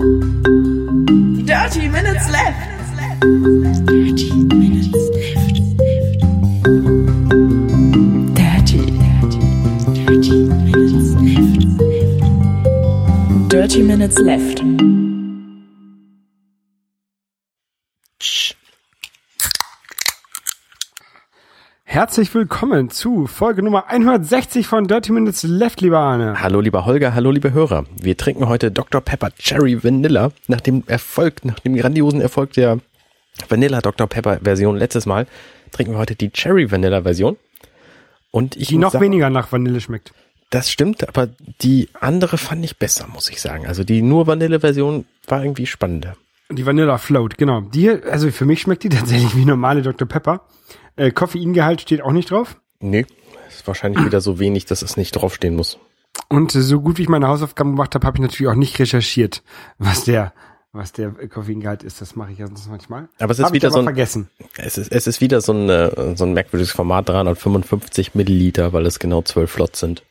Dirty Minutes Left. Dirty Minutes Left. Dirty, dirty, dirty Minutes Left. Dirty Minutes Left. Herzlich willkommen zu Folge Nummer 160 von Dirty Minutes Left, lieber Arne. Hallo lieber Holger, hallo liebe Hörer. Wir trinken heute Dr. Pepper Cherry Vanilla. Nach dem Erfolg, nach dem grandiosen Erfolg der Vanilla Dr. Pepper Version letztes Mal, trinken wir heute die Cherry Vanilla Version. Und ich Die noch sagen, weniger nach Vanille schmeckt. Das stimmt, aber die andere fand ich besser, muss ich sagen. Also die nur Vanille Version war irgendwie spannender. Die Vanilla Float, genau. Die, also für mich schmeckt die tatsächlich wie normale Dr. Pepper. Äh, Koffeingehalt steht auch nicht drauf. Nee, ist wahrscheinlich wieder so wenig, dass es nicht draufstehen muss. Und so gut wie ich meine Hausaufgaben gemacht habe, habe ich natürlich auch nicht recherchiert, was der, was der Koffeingehalt ist. Das mache ich ja sonst manchmal. Aber es ist Hab wieder so ein- vergessen. Es ist, es ist wieder so ein, äh, so ein merkwürdiges Format, 355 Milliliter, weil es genau 12 Flots sind.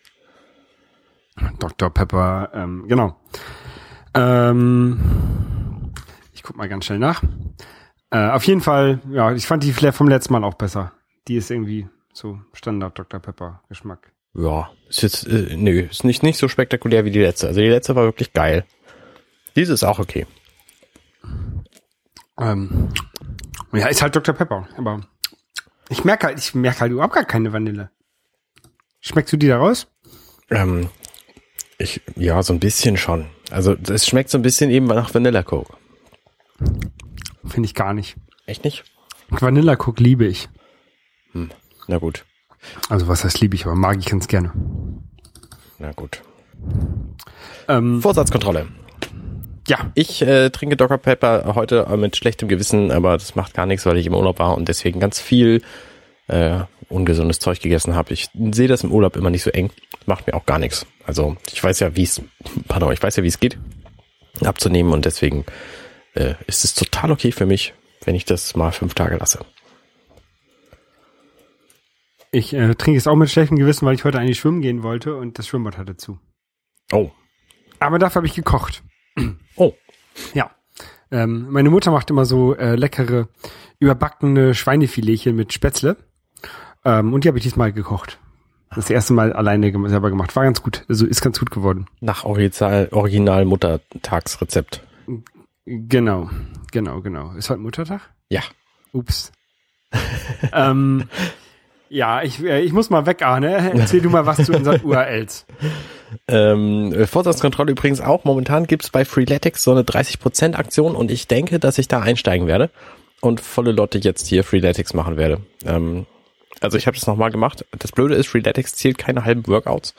Dr. Pepper, ähm, genau. Ähm, ich guck mal ganz schnell nach. Äh, auf jeden Fall, ja, ich fand die Flair vom letzten Mal auch besser. Die ist irgendwie so Standard Dr. Pepper Geschmack. Ja, ist jetzt, äh, nö, ist nicht, nicht so spektakulär wie die letzte. Also die letzte war wirklich geil. Diese ist auch okay. Ähm, ja, ist halt Dr. Pepper, aber ich merke halt, ich merke halt überhaupt gar keine Vanille. Schmeckst du die da raus? Ähm, ich, ja, so ein bisschen schon. Also es schmeckt so ein bisschen eben nach Vanilla Coke. Finde ich gar nicht. Echt nicht? Vanilla Coke liebe ich. Na gut, Also was heißt liebe ich, aber mag ich ganz gerne. na gut. Ähm, Vorsatzkontrolle. ja, Ich äh, trinke Dr. Pepper heute mit schlechtem Gewissen, aber das macht gar nichts, weil ich im Urlaub war und deswegen ganz viel äh, ungesundes Zeug gegessen habe. Ich sehe das im Urlaub immer nicht so eng. Macht mir auch gar nichts. Also ich weiß ja, wie es, pardon, ich weiß ja, wie es geht, abzunehmen und deswegen äh, ist es total okay für mich, wenn ich das mal fünf Tage lasse. ich äh, trinke es auch mit schlechtem Gewissen, weil ich heute eigentlich schwimmen gehen wollte und das Schwimmbad hatte zu. Oh, Aber dafür habe ich gekocht. oh, Ja. Ähm, meine Mutter macht immer so äh, leckere, überbackene Schweinefiletchen mit Spätzle. Ähm, und die habe ich diesmal gekocht. Das erste Mal alleine selber gemacht. War ganz gut. Also ist ganz gut geworden. nach Original, Original Muttertagsrezept. Genau. Genau, genau. Ist heute Muttertag? Ja. Ups. ähm, ja, ich, äh, ich muss mal weg, Arne. Erzähl du mal was zu unseren URLs. Ähm, äh, Vorsatzkontrolle übrigens auch. Momentan gibt's bei Freeletics so eine 30% Aktion und ich denke, dass ich da einsteigen werde und volle Lotte jetzt hier Freeletics machen werde. Ähm, also ich habe das nochmal gemacht. Das Blöde ist, Freeletics zählt keine halben Workouts.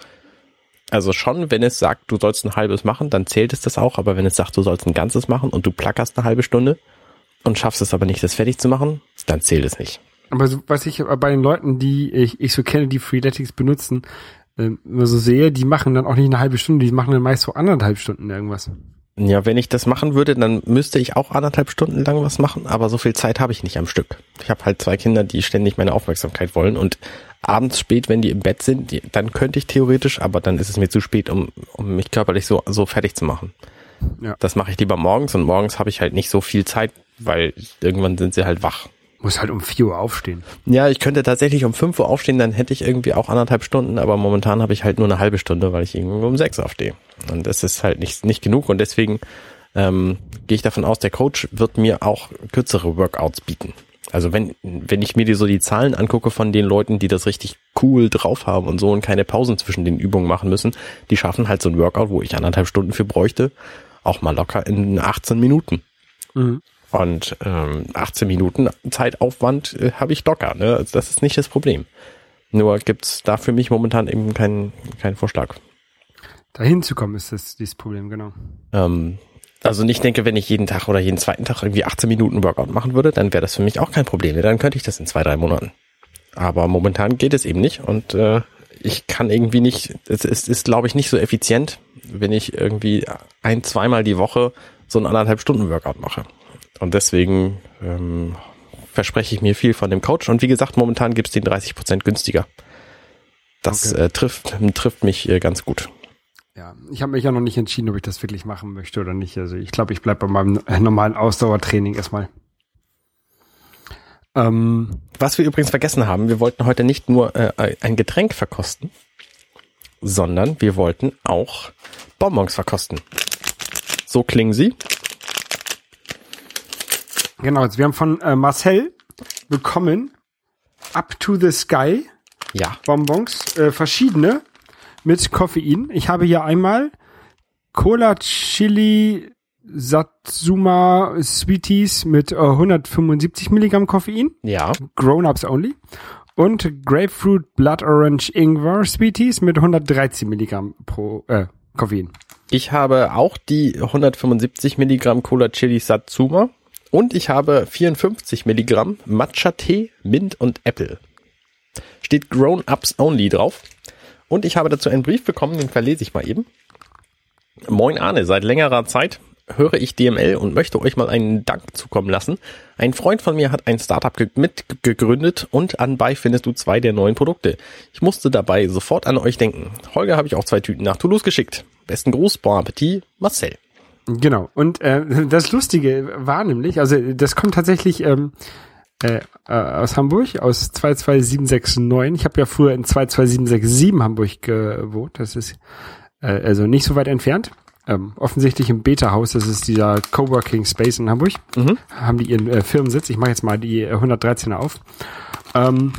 Also schon, wenn es sagt, du sollst ein halbes machen, dann zählt es das auch. Aber wenn es sagt, du sollst ein ganzes machen und du plackerst eine halbe Stunde und schaffst es aber nicht, das fertig zu machen, dann zählt es nicht. Aber so, was ich bei den Leuten, die ich, ich so kenne, die Freeletics benutzen, ähm, immer so sehe, die machen dann auch nicht eine halbe Stunde, die machen dann meist so anderthalb Stunden irgendwas. Ja, wenn ich das machen würde, dann müsste ich auch anderthalb Stunden lang was machen, aber so viel Zeit habe ich nicht am Stück. Ich habe halt zwei Kinder, die ständig meine Aufmerksamkeit wollen und abends spät, wenn die im Bett sind, die, dann könnte ich theoretisch, aber dann ist es mir zu spät, um, um mich körperlich so, so fertig zu machen. Ja. Das mache ich lieber morgens und morgens habe ich halt nicht so viel Zeit, weil irgendwann sind sie halt wach. Muss halt um vier Uhr aufstehen. Ja, ich könnte tatsächlich um 5 Uhr aufstehen, dann hätte ich irgendwie auch anderthalb Stunden, aber momentan habe ich halt nur eine halbe Stunde, weil ich irgendwie um sechs aufstehe. Und das ist halt nicht, nicht genug und deswegen ähm, gehe ich davon aus, der Coach wird mir auch kürzere Workouts bieten. Also wenn, wenn ich mir die, so die Zahlen angucke von den Leuten, die das richtig cool drauf haben und so und keine Pausen zwischen den Übungen machen müssen, die schaffen halt so ein Workout, wo ich anderthalb Stunden für bräuchte, auch mal locker in 18 Minuten. Mhm. Und ähm, 18 Minuten Zeitaufwand äh, habe ich locker. Ne? Also das ist nicht das Problem. Nur gibt's da für mich momentan eben keinen keinen Vorschlag. Dahin zu kommen ist das dieses Problem, genau. Ähm, also ich denke, wenn ich jeden Tag oder jeden zweiten Tag irgendwie 18 Minuten Workout machen würde, dann wäre das für mich auch kein Problem. Dann könnte ich das in zwei, drei Monaten. Aber momentan geht es eben nicht und äh, ich kann irgendwie nicht, es ist, ist glaube ich, nicht so effizient, wenn ich irgendwie ein, zweimal die Woche so einen anderthalb Stunden Workout mache. Und deswegen ähm, verspreche ich mir viel von dem Coach. Und wie gesagt, momentan gibt's den 30% günstiger. Das Okay. äh, trifft, trifft mich äh, ganz gut. Ja, ich habe mich ja noch nicht entschieden, ob ich das wirklich machen möchte oder nicht. Also ich glaube, ich bleib bei meinem normalen Ausdauertraining erstmal. Ähm, Was wir übrigens vergessen haben, wir wollten heute nicht nur äh, ein Getränk verkosten, sondern wir wollten auch Bonbons verkosten. So klingen sie. Genau, also wir haben von äh, Marcel bekommen Up to the Sky Ja. Bonbons, äh, verschiedene mit Koffein. Ich habe hier einmal Cola Chili Satsuma Sweeties mit äh, 175 Milligramm Koffein, Ja. Grown-Ups only. Und Grapefruit Blood Orange Ingwer Sweeties mit 113 Milligramm pro äh, Koffein. Ich habe auch die 175 Milligramm Cola Chili Satsuma und ich habe 54 Milligramm Matcha Tee, Mint und Apple. Steht Grown Ups Only drauf. Und ich habe dazu einen Brief bekommen, den verlese ich mal eben. Moin Arne, seit längerer Zeit höre ich DML und möchte euch mal einen Dank zukommen lassen. Ein Freund von mir hat ein Startup ge mitgegründet und anbei findest du zwei der neuen Produkte. Ich musste dabei sofort an euch denken. Holger habe ich auch zwei Tüten nach Toulouse geschickt. Besten Gruß, bon Appetit, Marcel. Genau. Und äh, das Lustige war nämlich, also das kommt tatsächlich ähm, äh, äh, aus Hamburg, aus 22769. Ich habe ja früher in 22767 Hamburg gewohnt. Das ist äh, also nicht so weit entfernt. Ähm, offensichtlich im Beta-Haus, das ist dieser Coworking Space in Hamburg. Haben die ihren äh, Firmensitz. Ich mache jetzt mal die äh, 113er auf. Ähm,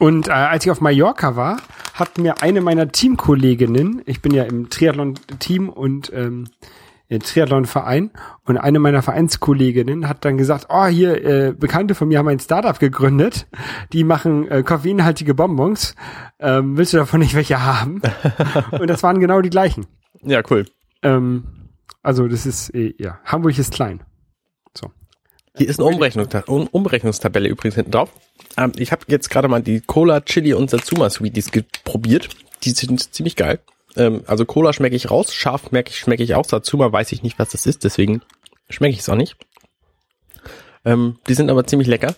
und äh, als ich auf Mallorca war, hat mir eine meiner Teamkolleginnen, ich bin ja im Triathlon-Team und ähm, im Triathlon-Verein, und eine meiner Vereinskolleginnen hat dann gesagt, oh, hier, äh, Bekannte von mir haben ein Startup gegründet, die machen äh, koffeinhaltige Bonbons, ähm, willst du davon nicht welche haben? und das waren genau die gleichen. Ja, cool. Ähm, also das ist, äh, ja, Hamburg ist klein. So. Hier ist eine Umrechnungsta um Umrechnungstabelle übrigens hinten drauf. Ähm, ich habe jetzt gerade mal die Cola, Chili und Satsuma Sweeties probiert. Die sind ziemlich geil. Ähm, also Cola schmecke ich raus, scharf schmecke ich, schmecke ich auch. Satsuma weiß ich nicht, was das ist, deswegen schmecke ich es auch nicht. Ähm, die sind aber ziemlich lecker.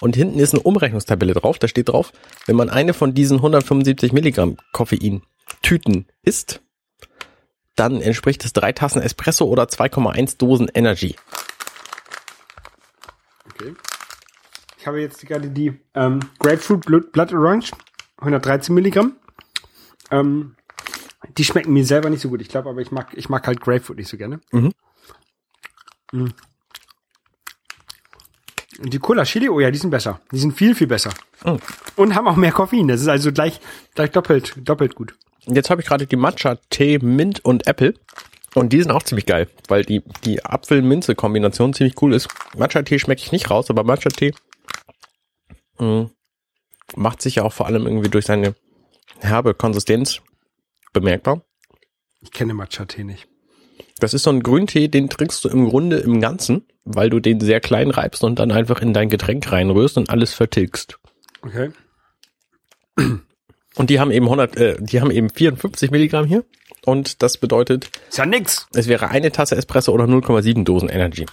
Und hinten ist eine Umrechnungstabelle drauf. Da steht drauf, wenn man eine von diesen 175 Milligramm Koffein Tüten isst, dann entspricht es drei Tassen Espresso oder 2,1 Dosen Energy. Okay. Ich habe jetzt gerade die ähm, Grapefruit Blood, Blood Orange, 113 Milligramm. Ähm, die schmecken mir selber nicht so gut. Ich glaube, aber ich mag, ich mag halt Grapefruit nicht so gerne. Mhm. Mm. Und die Cola Chili, oh ja, die sind besser. Die sind viel, viel besser. Oh. Und haben auch mehr Koffein. Das ist also gleich, gleich doppelt, doppelt gut. Jetzt habe ich gerade die Matcha, Tee, Mint und Apple. Und die sind auch ziemlich geil, weil die, die Apfel-Minze-Kombination ziemlich cool ist. Matcha-Tee schmecke ich nicht raus, aber Matcha-Tee mh, macht sich ja auch vor allem irgendwie durch seine herbe Konsistenz bemerkbar. Ich kenne Matcha-Tee nicht. Das ist so ein Grüntee, den trinkst du im Grunde im Ganzen, weil du den sehr klein reibst und dann einfach in dein Getränk reinrührst und alles vertilgst. Okay. Und die haben eben 100, äh, die haben eben 54 Milligramm hier. Und das bedeutet, Ist ja nix. es wäre eine Tasse Espresso oder 0,7 Dosen Energy.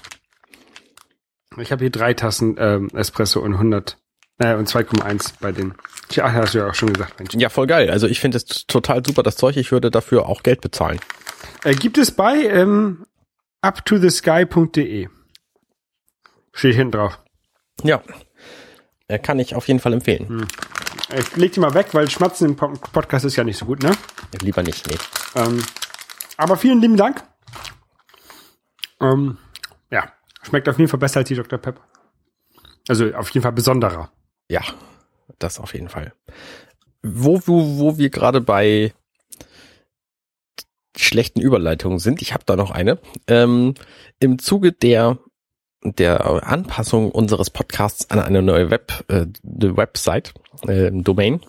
Ich habe hier drei Tassen ähm, Espresso und 100 äh, und 2,1 bei den. Tja, hast du ja auch schon gesagt, Mensch. Ja, voll geil. Also ich finde es total super, das Zeug. Ich würde dafür auch Geld bezahlen. Äh, gibt es bei ähm, uptothesky.de. Steht hinten drauf. Ja. Äh, Kann ich auf jeden Fall empfehlen. Ich leg die mal weg, weil Schmatzen im Po- Podcast ist ja nicht so gut, ne? Lieber nicht, nee. Ähm, aber vielen lieben Dank. Ähm, ja, schmeckt auf jeden Fall besser als die Dr. Pepper. Also auf jeden Fall besonderer. Ja, das auf jeden Fall. Wo, wo, wo wir gerade bei schlechten Überleitungen sind, ich habe da noch eine. Ähm, Im Zuge der der Anpassung unseres Podcasts an eine neue Web äh, Website äh, Domain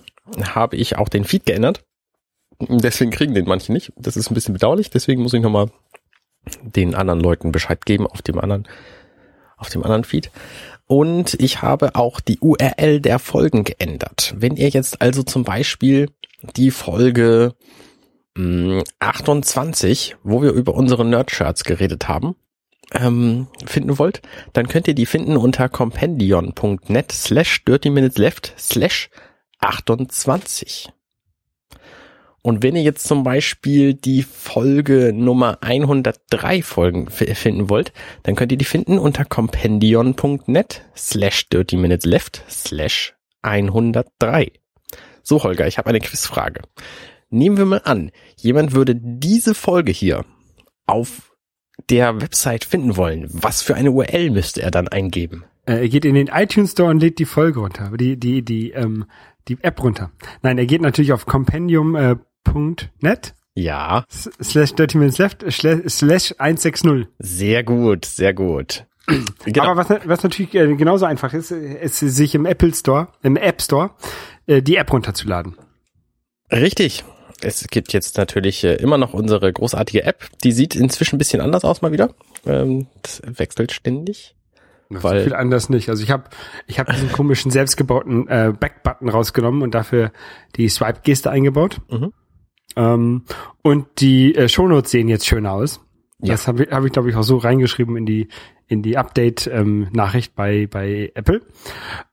habe ich auch den Feed geändert. Deswegen kriegen den manche nicht. Das ist ein bisschen bedauerlich. Deswegen muss ich nochmal den anderen Leuten Bescheid geben auf dem anderen auf dem anderen Feed. Und ich habe auch die URL der Folgen geändert. Wenn ihr jetzt also zum Beispiel die Folge mh, 28, wo wir über unsere Nerdshirts geredet haben, ähm, finden wollt, dann könnt ihr die finden unter compendion.net slash dirty minutes left slash 28. Und wenn ihr jetzt zum Beispiel die Folge Nummer 103 Folgen finden wollt, dann könnt ihr die finden unter compendion.net slash 30 minutes left slash 103. So, Holger, ich habe eine Quizfrage. Nehmen wir mal an, jemand würde diese Folge hier auf der Website finden wollen. Was für eine URL müsste er dann eingeben? Äh, er geht in den iTunes Store und lädt die Folge runter, die, die, die, ähm, die App runter. Nein, er geht natürlich auf compendium.net äh, ja. slash 30 minutes left slash 160. Sehr gut, sehr gut. Genau. Aber was, was natürlich äh, genauso einfach ist, ist sich im Apple Store, im App Store, äh, die App runterzuladen. Richtig. Es gibt jetzt natürlich äh, immer noch unsere großartige App. Die sieht inzwischen ein bisschen anders aus mal wieder. Ähm, das wechselt ständig. Weil so viel anders nicht. Also ich habe ich hab diesen komischen selbstgebauten äh, Back-Button rausgenommen und dafür die Swipe-Geste eingebaut. Mhm. Ähm, und die äh, Shownotes sehen jetzt schön aus. Ja. Das habe ich, hab ich glaube ich, auch so reingeschrieben in die in die Update-Nachricht ähm, bei, bei Apple.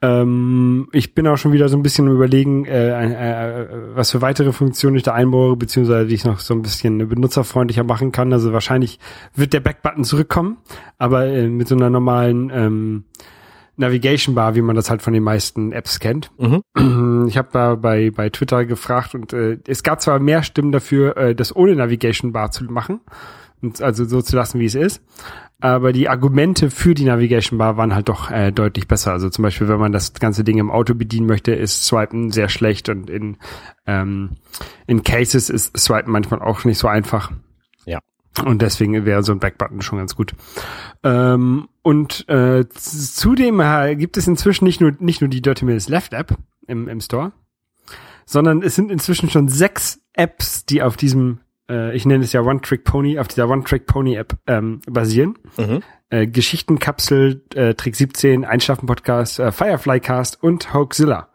Ähm, ich bin auch schon wieder so ein bisschen überlegen, äh, äh, was für weitere Funktionen ich da einbaue, beziehungsweise die ich noch so ein bisschen benutzerfreundlicher machen kann. Also wahrscheinlich wird der Backbutton zurückkommen, aber äh, mit so einer normalen ähm, Navigation Bar, wie man das halt von den meisten Apps kennt. Mhm. Ich habe da bei, bei Twitter gefragt und äh, es gab zwar mehr Stimmen dafür, äh, das ohne Navigation Bar zu machen, und also so zu lassen, wie es ist aber die Argumente für die Navigation Bar waren halt doch äh, deutlich besser. Also zum Beispiel, wenn man das ganze Ding im Auto bedienen möchte, ist Swipen sehr schlecht und in, ähm, in Cases ist Swipen manchmal auch nicht so einfach. Und deswegen wäre so ein Backbutton schon ganz gut. Ähm, und äh, zudem äh, gibt es inzwischen nicht nur nicht nur die Dirty Minutes Left App im, im Store, sondern es sind inzwischen schon sechs Apps, die auf diesem äh, ich nenne es ja One-Trick-Pony, auf dieser One-Trick-Pony-App ähm, basieren. Mhm. Äh, Geschichtenkapsel, äh, Trick 17, Einschlafen-Podcast, äh, Firefly-Cast und Hoaxilla.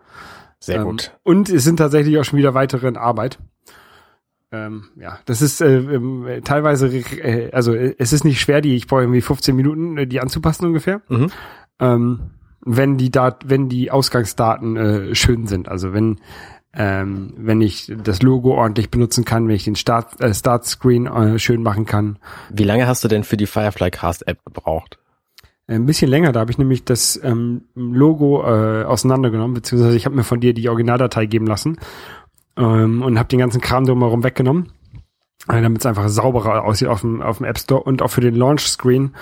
Sehr ähm, gut. Und es sind tatsächlich auch schon wieder weitere in Arbeit. Ähm, ja, das ist äh, äh, teilweise, äh, also äh, es ist nicht schwer, die, ich brauche irgendwie 15 Minuten, äh, die anzupassen ungefähr. Mhm. Ähm, wenn die Dat wenn die Ausgangsdaten äh, schön sind. Also wenn ähm, wenn ich das Logo ordentlich benutzen kann, wenn ich den Start, äh, Start Screen äh, schön machen kann. Wie lange hast du denn für die Firefly Cast App gebraucht? Ein bisschen länger, da habe ich nämlich das ähm, Logo äh, auseinandergenommen, beziehungsweise ich habe mir von dir die Originaldatei geben lassen ähm, und habe den ganzen Kram drumherum weggenommen, äh, damit es einfach sauberer aussieht auf dem, auf dem App Store und auch für den Launch Screen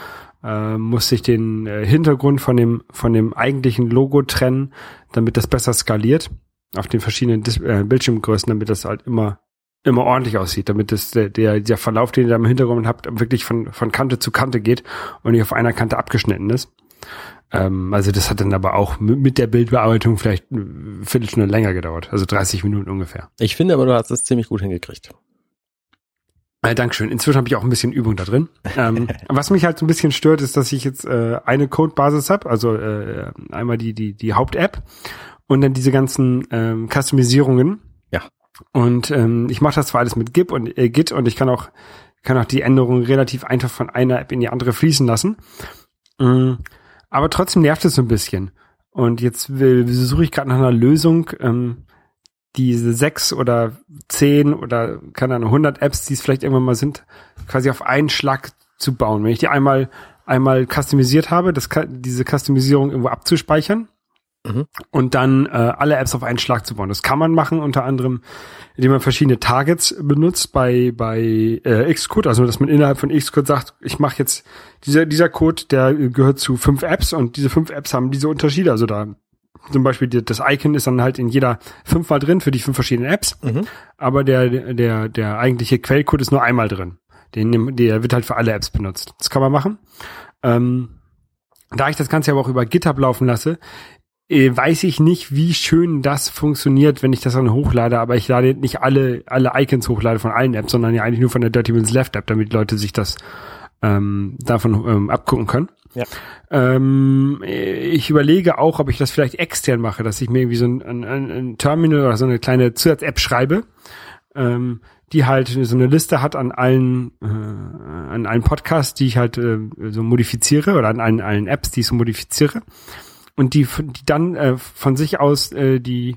äh, musste ich den äh, Hintergrund von dem von dem eigentlichen Logo trennen, damit das besser skaliert auf den verschiedenen Dis äh, Bildschirmgrößen, damit das halt immer immer ordentlich aussieht, damit das der, der der Verlauf, den ihr da im Hintergrund habt, wirklich von von Kante zu Kante geht und nicht auf einer Kante abgeschnitten ist. Ähm, also das hat dann aber auch mit der Bildbearbeitung vielleicht eine Viertelstunde länger gedauert, also 30 Minuten ungefähr. Ich finde aber, du hast es ziemlich gut hingekriegt. Äh, Dankeschön. Inzwischen habe ich auch ein bisschen Übung da drin. Ähm, was mich halt so ein bisschen stört, ist, dass ich jetzt äh, eine Codebasis habe, also äh, einmal die die die Haupt-App und dann diese ganzen ähm, Customisierungen. Ja. Und ähm, ich mache das zwar alles mit Git und äh, Git und ich kann auch kann auch die Änderungen relativ einfach von einer App in die andere fließen lassen. Ähm, aber trotzdem nervt es so ein bisschen. Und jetzt will, suche ich gerade nach einer Lösung, ähm, diese sechs oder zehn oder keine Ahnung, 100 Apps, die es vielleicht irgendwann mal sind, quasi auf einen Schlag zu bauen. Wenn ich die einmal einmal customisiert habe, das, diese Customisierung irgendwo abzuspeichern Mhm. Und dann äh, alle Apps auf einen Schlag zu bauen. Das kann man machen, unter anderem, indem man verschiedene Targets benutzt bei bei äh, Xcode, also dass man innerhalb von Xcode sagt, ich mache jetzt dieser dieser Code, der gehört zu fünf Apps und diese fünf Apps haben diese Unterschiede. Also da zum Beispiel das Icon ist dann halt in jeder fünfmal drin für die fünf verschiedenen Apps, mhm. aber der der der eigentliche Quellcode ist nur einmal drin. Den der wird halt für alle Apps benutzt. Das kann man machen. Ähm, da ich das Ganze aber auch über GitHub laufen lasse, weiß ich nicht, wie schön das funktioniert, wenn ich das dann hochlade, aber ich lade nicht alle, alle Icons hochlade von allen Apps, sondern ja eigentlich nur von der Dirty Minutes Left App, damit Leute sich das ähm, davon ähm, abgucken können. Ja. Ähm, ich überlege auch, ob ich das vielleicht extern mache, dass ich mir irgendwie so ein, ein, ein Terminal oder so eine kleine Zusatz-App schreibe, ähm, die halt so eine Liste hat an allen äh, an allen Podcasts, die ich halt äh, so modifiziere oder an allen, allen Apps, die ich so modifiziere und die, die dann äh, von sich aus äh, die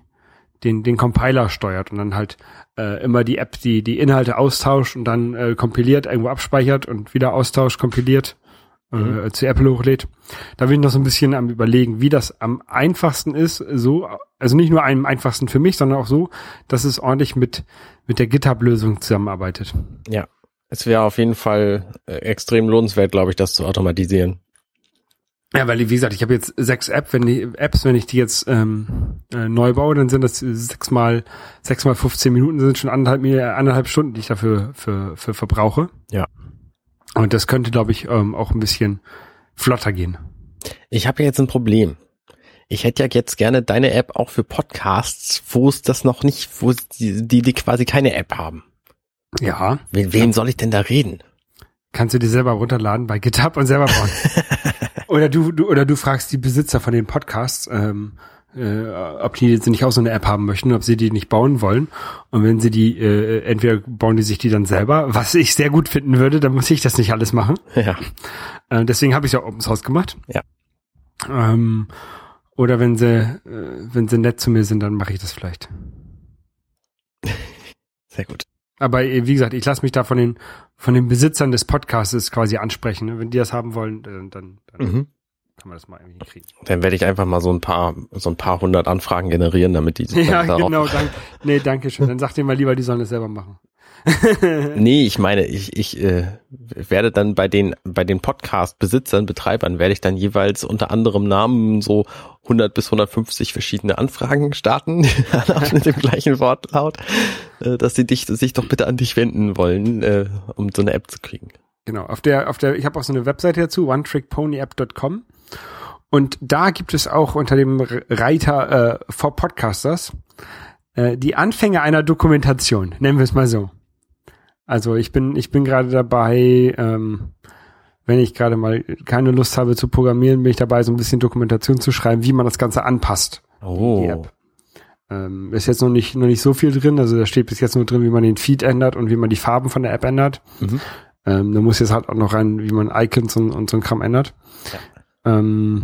den, den Compiler steuert und dann halt äh, immer die App, die die Inhalte austauscht und dann äh, kompiliert, irgendwo abspeichert und wieder austauscht, kompiliert, äh, zu Apple hochlädt. Da bin ich noch so ein bisschen am überlegen, wie das am einfachsten ist, so, also nicht nur am einfachsten für mich, sondern auch so, dass es ordentlich mit, mit der GitHub-Lösung zusammenarbeitet. Ja. Es wäre auf jeden Fall äh, extrem lohnenswert, glaube ich, das zu automatisieren. Ja, weil wie gesagt, ich habe jetzt sechs App, wenn die Apps, wenn ich die jetzt ähm, äh, neu baue, dann sind das sechs mal sechs mal 15 Minuten, sind schon anderthalb, anderthalb Stunden, die ich dafür für, für verbrauche. Ja. Und das könnte, glaube ich, ähm, auch ein bisschen flotter gehen. Ich habe ja jetzt ein Problem. Ich hätte ja jetzt gerne deine App auch für Podcasts, wo es das noch nicht, wo die, die, die quasi keine App haben. Ja, Wen, wen soll ich denn da reden? kannst du dir selber runterladen bei GitHub und selber bauen. oder du, du oder du fragst die Besitzer von den Podcasts, ähm, äh, ob die jetzt nicht auch so eine App haben möchten, ob sie die nicht bauen wollen. Und wenn sie die, äh, entweder bauen die sich die dann selber, was ich sehr gut finden würde, dann muss ich das nicht alles machen. Ja. Äh, deswegen habe ich ja Open Source gemacht. Ja. Ähm, oder wenn sie, äh, wenn sie nett zu mir sind, dann mache ich das vielleicht. Sehr gut. Aber äh, wie gesagt, ich lasse mich da von den von den Besitzern des Podcasts quasi ansprechen. Ne? Wenn die das haben wollen, dann, dann, dann Mhm. kann man das mal irgendwie kriegen. Dann werde ich einfach mal so ein paar, so ein paar hundert Anfragen generieren, damit die sich Ja, genau. Dank, nee, danke schön. Dann sag dir mal lieber, die sollen es selber machen. Nee, ich meine, ich, ich äh, werde dann bei den bei den Podcast-Besitzern, Betreibern, werde ich dann jeweils unter anderem Namen so 100 bis 150 verschiedene Anfragen starten, mit dem gleichen Wortlaut, äh, dass sie dich, sich doch bitte an dich wenden wollen, äh, um so eine App zu kriegen. Genau. Auf der, auf der, ich habe auch so eine Webseite dazu, onetrickponyapp.com. Und da gibt es auch unter dem Reiter äh, for Podcasters äh, die Anfänge einer Dokumentation, nennen wir es mal so. Also ich bin, ich bin gerade dabei, ähm, wenn ich gerade mal keine Lust habe zu programmieren, bin ich dabei, so ein bisschen Dokumentation zu schreiben, wie man das Ganze anpasst. Die Oh, App. Ähm, ist jetzt noch nicht, noch nicht so viel drin, also da steht bis jetzt nur drin, wie man den Feed ändert und wie man die Farben von der App ändert. Mhm. Ähm, da muss jetzt halt auch noch rein, wie man Icons und, und so ein Kram ändert. Ähm,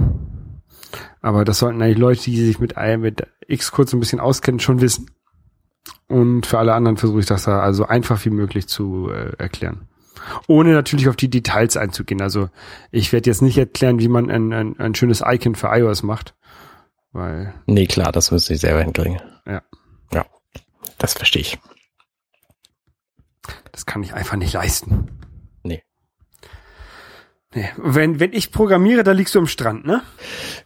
aber das sollten eigentlich Leute, die sich mit, mit Xcode so ein bisschen auskennen, schon wissen. Und für alle anderen versuche ich das da also einfach wie möglich zu äh, erklären. Ohne natürlich auf die Details einzugehen. Also ich werde jetzt nicht erklären, wie man ein, ein, ein schönes Icon für iOS macht. Weil nee, klar, das müsste ich selber hinkriegen. Ja. Ja, das verstehe ich. Das kann ich einfach nicht leisten. Nee. Nee. Wenn, wenn ich programmiere, da liegst du am Strand, ne?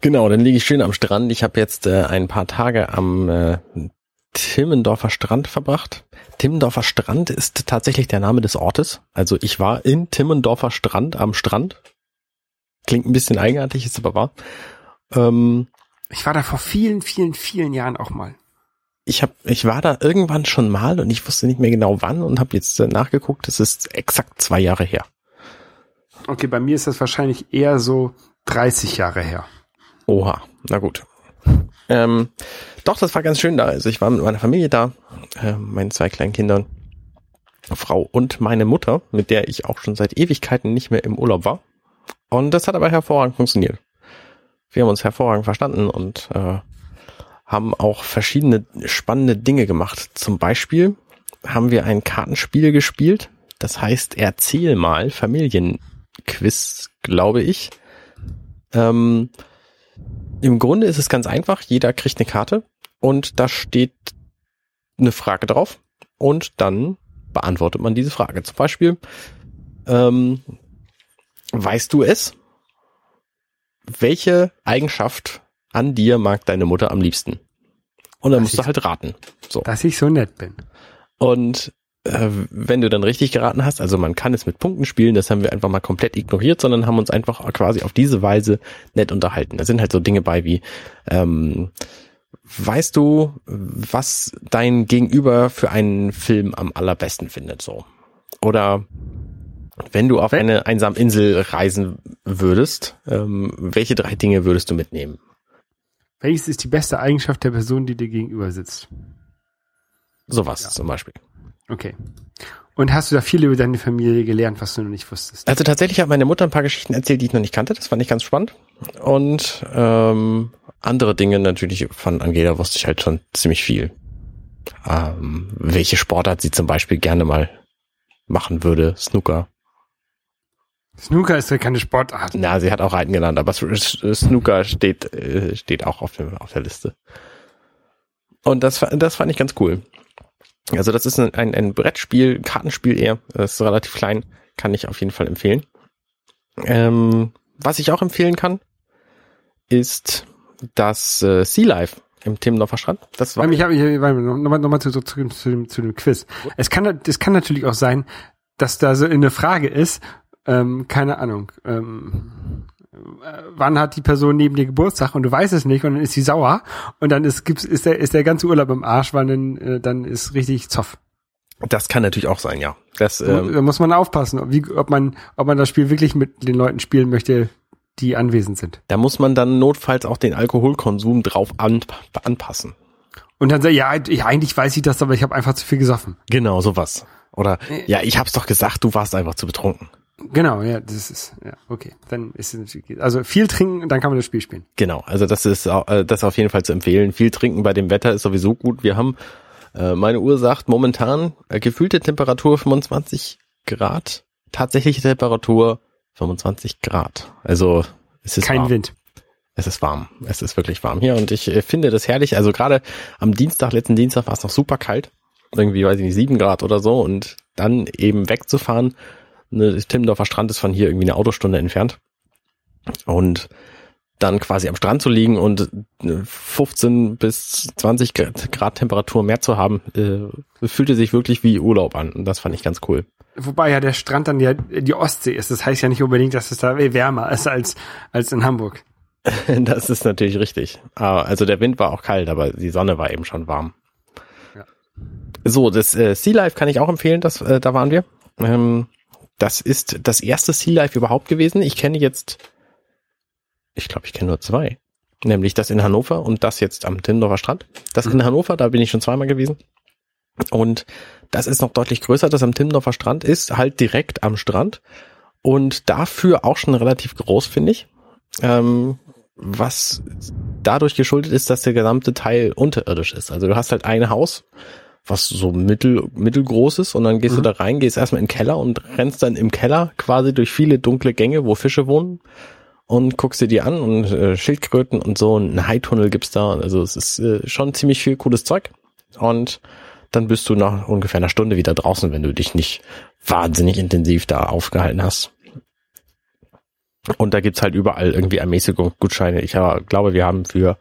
Genau, dann liege ich schön am Strand. Ich habe jetzt äh, ein paar Tage am äh, Timmendorfer Strand verbracht. Timmendorfer Strand ist tatsächlich der Name des Ortes. Also ich war in Timmendorfer Strand am Strand. Klingt ein bisschen eigenartig, ist aber wahr. Ähm, Ich war da vor vielen, vielen, vielen Jahren auch mal. ich hab, ich war da irgendwann schon mal und ich wusste nicht mehr genau wann und habe jetzt äh, nachgeguckt. Es ist exakt zwei Jahre her. Okay, bei mir ist das wahrscheinlich eher so 30 Jahre her. Oha, na gut. Ähm, doch, das war ganz schön da. Also ich war mit meiner Familie da, äh, meinen zwei kleinen Kindern, Frau und meine Mutter, mit der ich auch schon seit Ewigkeiten nicht mehr im Urlaub war. Und das hat aber hervorragend funktioniert. Wir haben uns hervorragend verstanden und äh, haben auch verschiedene spannende Dinge gemacht. Zum Beispiel haben wir ein Kartenspiel gespielt. Das heißt, erzähl mal Familienquiz, glaube ich. Ähm, Im Grunde ist es ganz einfach. Jeder kriegt eine Karte und da steht eine Frage drauf und dann beantwortet man diese Frage. Zum Beispiel, ähm, weißt du es? Welche Eigenschaft an dir mag deine Mutter am liebsten? Und dann Das musst du halt raten. So. Dass ich so nett bin. Und äh, wenn du dann richtig geraten hast, also man kann es mit Punkten spielen, das haben wir einfach mal komplett ignoriert, sondern haben uns einfach quasi auf diese Weise nett unterhalten. Da sind halt so Dinge bei wie, ähm, weißt du, was dein Gegenüber für einen Film am allerbesten findet, so. Oder wenn du auf eine einsame Insel reisen würdest, ähm, welche drei Dinge würdest du mitnehmen? Welches ist die beste Eigenschaft der Person, die dir gegenüber sitzt? Sowas Ja. zum Beispiel. Okay. Und hast du da viel über deine Familie gelernt, was du noch nicht wusstest? Also tatsächlich hat meine Mutter ein paar Geschichten erzählt, die ich noch nicht kannte. Das fand ich ganz spannend. Und ähm, andere Dinge natürlich von Angela wusste ich halt schon ziemlich viel. ähm, welche Sportart sie zum Beispiel gerne mal machen würde. Snooker. Snooker ist ja keine Sportart. Na, sie hat auch Reiten genannt, aber Snooker steht, äh, steht auch auf, dem, auf der Liste. Und das, das fand ich ganz cool. Also das ist ein, ein, ein Brettspiel, ein Kartenspiel eher. Das ist relativ klein, kann ich auf jeden Fall empfehlen. Ähm, was ich auch empfehlen kann, ist das äh, Sea Life im Timmendorfer Strand. Das war Ich habe ich, nochmal noch mal zu, zu, zu, zu, dem, zu dem Quiz. Es kann, es kann natürlich auch sein, dass da so eine Frage ist, ähm, keine Ahnung, ähm, äh, wann hat die Person neben dir Geburtstag und du weißt es nicht und dann ist sie sauer und dann ist, gibt's, ist, der, ist der ganze Urlaub im Arsch, weil dann, äh, dann ist richtig Zoff. das kann natürlich auch sein, ja. Das, ähm, da muss man aufpassen, ob, wie, ob, man, ob man das Spiel wirklich mit den Leuten spielen möchte, die anwesend sind. da muss man dann notfalls auch den Alkoholkonsum drauf an, anpassen. Und dann sagt, ja, ich, eigentlich weiß ich das, aber ich habe einfach zu viel gesoffen. Genau, sowas. Oder, ja, ich hab's doch gesagt, du warst einfach zu betrunken. Genau, ja, das ist, ja, okay. Dann ist es natürlich, also viel trinken, dann kann man das Spiel spielen. Genau, also das ist äh, das ist auf jeden Fall zu empfehlen. Viel trinken bei dem Wetter ist sowieso gut. Wir haben, äh, meine Uhr sagt momentan äh, gefühlte Temperatur 25 Grad, tatsächliche Temperatur 25 Grad. Also es ist Kein warm. Wind. Es ist warm. Es ist wirklich warm hier und ich finde das herrlich. Also gerade am Dienstag, letzten Dienstag war es noch super kalt. Irgendwie, weiß ich nicht, sieben Grad oder so und dann eben wegzufahren. Ne, Timmendorfer Strand ist von hier irgendwie eine Autostunde entfernt. Und dann quasi am Strand zu liegen und äh, 15 bis 20 Grad Temperatur mehr zu haben, äh, fühlte sich wirklich wie Urlaub an. Und das fand ich ganz cool. Wobei ja der Strand dann ja die Ostsee ist. Das heißt ja nicht unbedingt, dass es da wärmer ist als, als in Hamburg. Das ist natürlich richtig. Also der Wind war auch kalt, aber die Sonne war eben schon warm. Ja. So, das äh, Sea Life kann ich auch empfehlen, das, äh, da waren wir. Ähm, das ist das erste Sea Life überhaupt gewesen. Ich kenne jetzt, ich glaube, ich kenne nur zwei. Nämlich das in Hannover und das jetzt am Timmendorfer Strand. Das in Hannover, da bin ich schon zweimal gewesen. Und das ist noch deutlich größer. Das am Timmendorfer Strand ist halt direkt am Strand. Und dafür auch schon relativ groß, finde ich. Ähm, was dadurch geschuldet ist, dass der gesamte Teil unterirdisch ist. Also du hast halt ein Haus, was so mittel, mittelgroß ist und dann gehst du da rein, gehst erstmal in den Keller und rennst dann im Keller quasi durch viele dunkle Gänge, wo Fische wohnen und guckst dir die an und äh, Schildkröten und so und einen Haitunnel gibt's da. Also es ist äh, schon ziemlich viel cooles Zeug und dann bist du nach ungefähr einer Stunde wieder draußen, wenn du dich nicht wahnsinnig intensiv da aufgehalten hast. Und da gibt's halt überall irgendwie Ermäßigungsgutscheine. Ich äh, glaube, wir haben für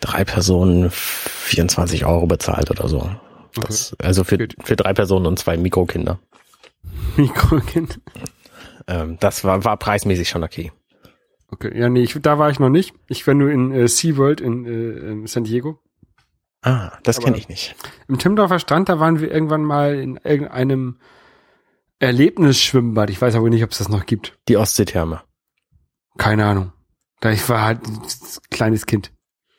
drei Personen 24 Euro bezahlt oder so. Das, also für, für drei Personen und zwei Mikrokinder. Mikrokind. Ähm, das war, war preismäßig schon okay. Okay, ja, nee, ich, da war ich noch nicht. Ich war nur in äh, SeaWorld in, äh, in San Diego. Ah, das kenne ich nicht. Im Timmendorfer Strand, da waren wir irgendwann mal in irgendeinem Erlebnisschwimmbad. Ich weiß aber nicht, ob es das noch gibt. Die Ostseetherme. Keine Ahnung. Da ich war halt ein kleines Kind.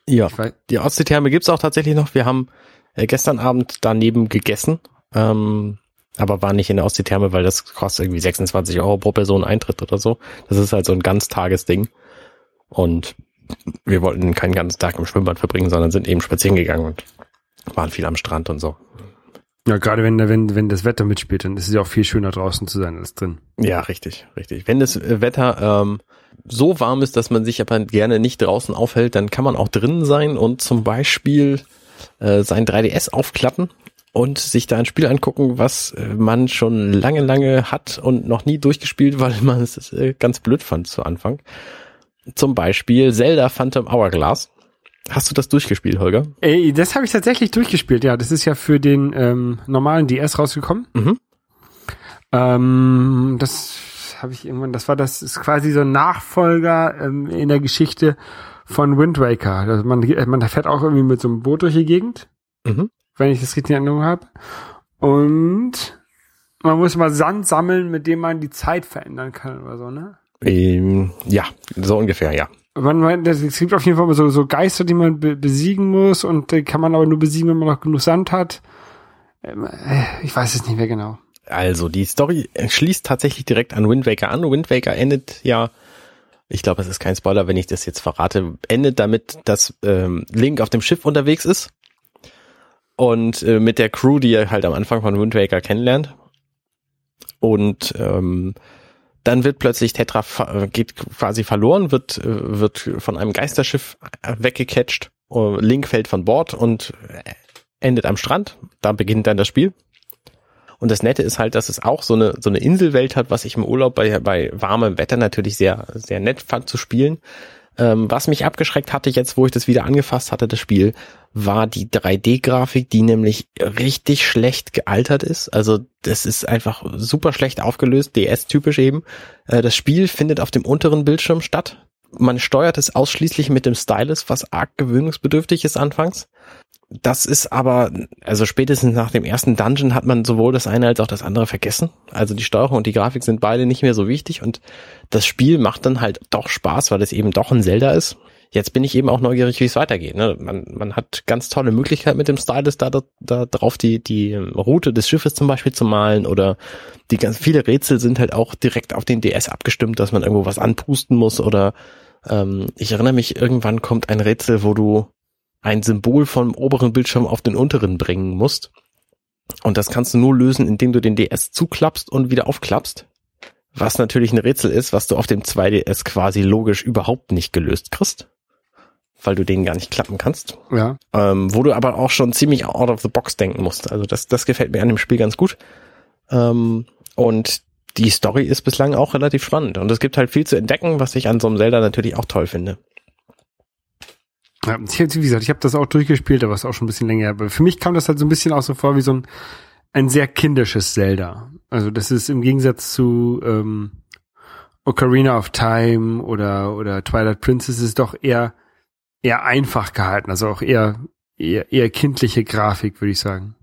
Ja, die Ostseetherme gibt's auch tatsächlich noch. Wir haben äh, gestern Abend daneben gegessen, ähm, aber war nicht in der Ostseetherme, weil das kostet irgendwie 26 Euro pro Person Eintritt oder so. Das ist halt so ein Ganztagesding. Und wir wollten keinen ganzen Tag im Schwimmbad verbringen, sondern sind eben spazieren gegangen und waren viel am Strand und so. ja, gerade wenn, wenn, wenn das Wetter mitspielt, dann ist es ja auch viel schöner draußen zu sein als drin. Ja, richtig, richtig. Wenn das äh, Wetter ähm, so warm ist, dass man sich aber gerne nicht draußen aufhält, dann kann man auch drinnen sein und zum Beispiel äh, sein 3DS aufklappen und sich da ein Spiel angucken, was äh, man schon lange, lange hat und noch nie durchgespielt, weil man es äh, ganz blöd fand zu Anfang. Zum Beispiel Zelda Phantom Hourglass. Hast du das durchgespielt, Holger? Ey, das habe ich tatsächlich durchgespielt, ja. Das ist ja für den ähm, normalen DS rausgekommen. Mhm. Ähm, das habe ich irgendwann, das war das, ist quasi so ein Nachfolger ähm, in der Geschichte von Wind Waker. Also man, man fährt auch irgendwie mit so einem Boot durch die Gegend, Mhm. wenn ich das richtig in Erinnerung habe. Und man muss mal Sand sammeln, mit dem man die Zeit verändern kann oder so, ne? Ähm, ja, so ungefähr, ja. Man, man, es gibt auf jeden Fall so, so Geister, die man be besiegen muss und die kann man aber nur besiegen, wenn man noch genug Sand hat. Ähm, äh, ich weiß es nicht mehr genau. Also, die Story schließt tatsächlich direkt an Wind Waker an. Wind Waker endet ja, ich glaube, es ist kein Spoiler, wenn ich das jetzt verrate, endet damit, dass ähm, Link auf dem Schiff unterwegs ist und äh, mit der Crew, die ihr halt am Anfang von Wind Waker kennenlernt. Und ähm, dann wird plötzlich Tetra äh, geht quasi verloren, wird äh, wird von einem Geisterschiff weggecatcht. Äh, Link fällt von Bord und endet am Strand. Da beginnt dann das Spiel. Und das Nette ist halt, dass es auch so eine so eine Inselwelt hat, was ich im Urlaub bei bei warmem Wetter natürlich sehr sehr nett fand zu spielen. Ähm, was mich abgeschreckt hatte jetzt, wo ich das wieder angefasst hatte, das Spiel, war die 3D-Grafik, die nämlich richtig schlecht gealtert ist. Also das ist einfach super schlecht aufgelöst, DS-typisch eben. Äh, das Spiel findet auf dem unteren Bildschirm statt. Man steuert es ausschließlich mit dem Stylus, was arg gewöhnungsbedürftig ist anfangs. Das ist aber, also spätestens nach dem ersten Dungeon hat man sowohl das eine als auch das andere vergessen. Also die Steuerung und die Grafik sind beide nicht mehr so wichtig und das Spiel macht dann halt doch Spaß, weil es eben doch ein Zelda ist. Jetzt bin ich eben auch neugierig, wie es weitergeht. Ne? Man, man hat ganz tolle Möglichkeiten mit dem Stylus da, da, da drauf, die, die Route des Schiffes zum Beispiel zu malen oder die ganz viele Rätsel sind halt auch direkt auf den DS abgestimmt, dass man irgendwo was anpusten muss oder ähm, ich erinnere mich, irgendwann kommt ein Rätsel, wo du ein Symbol vom oberen Bildschirm auf den unteren bringen musst. Und das kannst du nur lösen, indem du den DS zuklappst und wieder aufklappst. Was natürlich ein Rätsel ist, was du auf dem 2DS quasi logisch überhaupt nicht gelöst kriegst. Weil du den gar nicht klappen kannst. Ja. Ähm, wo du aber auch schon ziemlich out of the box denken musst. Also das, das gefällt mir an dem Spiel ganz gut. Ähm, und die Story ist bislang auch relativ spannend. Und es gibt halt viel zu entdecken, was ich an so einem Zelda natürlich auch toll finde. Ja, ich, wie gesagt, ich habe das auch durchgespielt, aber ist auch schon ein bisschen länger. her. Aber für mich kam das halt so ein bisschen auch so vor wie so ein, ein sehr kindisches Zelda. Also das ist im Gegensatz zu ähm, Ocarina of Time oder oder Twilight Princess ist doch eher eher einfach gehalten, also auch eher eher, eher kindliche Grafik, würde ich sagen.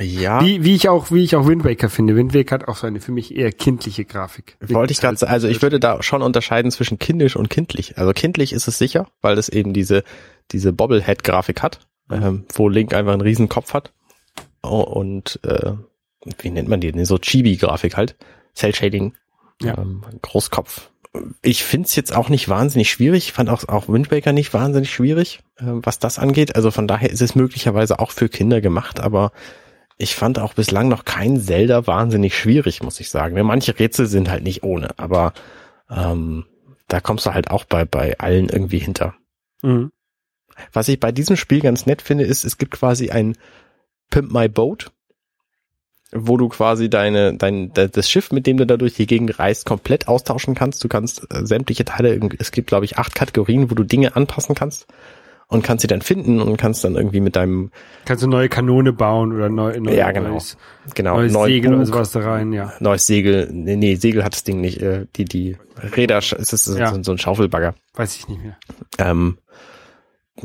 Ja. Wie, wie ich auch wie ich auch Wind Waker finde. Wind Waker hat auch so eine für mich eher kindliche Grafik. Wollte ich gerade sagen, also ich würde da schon unterscheiden zwischen kindisch und kindlich. Also kindlich ist es sicher, weil es eben diese, diese Bobblehead-Grafik hat, ähm, wo Link einfach einen riesen Kopf hat. Oh, und äh, wie nennt man die? Nee, So Chibi-Grafik halt. Cell-Shading. Ja. Ähm, Großkopf. Ich find's jetzt auch nicht wahnsinnig schwierig. Ich fand auch, auch Wind Waker nicht wahnsinnig schwierig, äh, was das angeht. Also von daher ist es möglicherweise auch für Kinder gemacht, aber ich fand auch bislang noch kein Zelda wahnsinnig schwierig, muss ich sagen. Ja, Manche Rätsel sind halt nicht ohne, aber ähm, da kommst du halt auch bei, bei allen irgendwie hinter. Mhm. Was ich bei diesem Spiel ganz nett finde, ist, es gibt quasi ein Pimp My Boat, wo du quasi deine, dein, de- das Schiff, mit dem du da durch die Gegend reist, komplett austauschen kannst. Du kannst äh, sämtliche Teile, es gibt glaube ich acht Kategorien, wo du Dinge anpassen kannst und kannst sie dann finden und kannst dann irgendwie mit deinem, Kannst du neue Kanone bauen oder neu, neu Ja, genau. neues, genau, neues neuen Segel oder Bug, sowas da rein, ja. neues Segel, nee, nee, Segel hat das Ding nicht, äh, die, die Räder, es ist so, Ja. so ein Schaufelbagger. Weiß ich nicht mehr. Ähm,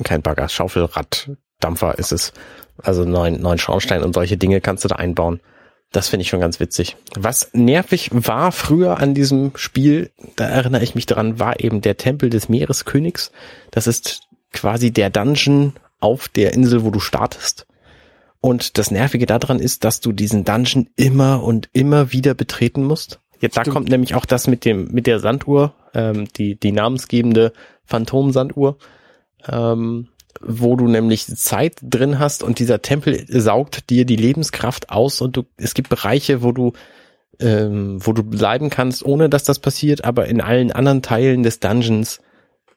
kein Bagger, Schaufelrad, Dampfer ist es. Also neuen, neuen Schornstein und solche Dinge kannst du da einbauen. Das finde ich schon ganz witzig. Was nervig war früher an diesem Spiel, da erinnere ich mich dran, war eben der Tempel des Meereskönigs. Das ist quasi der Dungeon auf der Insel, wo du startest. Und das Nervige daran ist, dass du diesen Dungeon immer und immer wieder betreten musst. Jetzt da Stimmt. kommt nämlich auch das mit dem mit der Sanduhr, ähm, die die namensgebende Phantom-Sanduhr, ähm, wo du nämlich Zeit drin hast und dieser Tempel saugt dir die Lebenskraft aus und du es gibt Bereiche, wo du ähm, wo du bleiben kannst, ohne dass das passiert, aber in allen anderen Teilen des Dungeons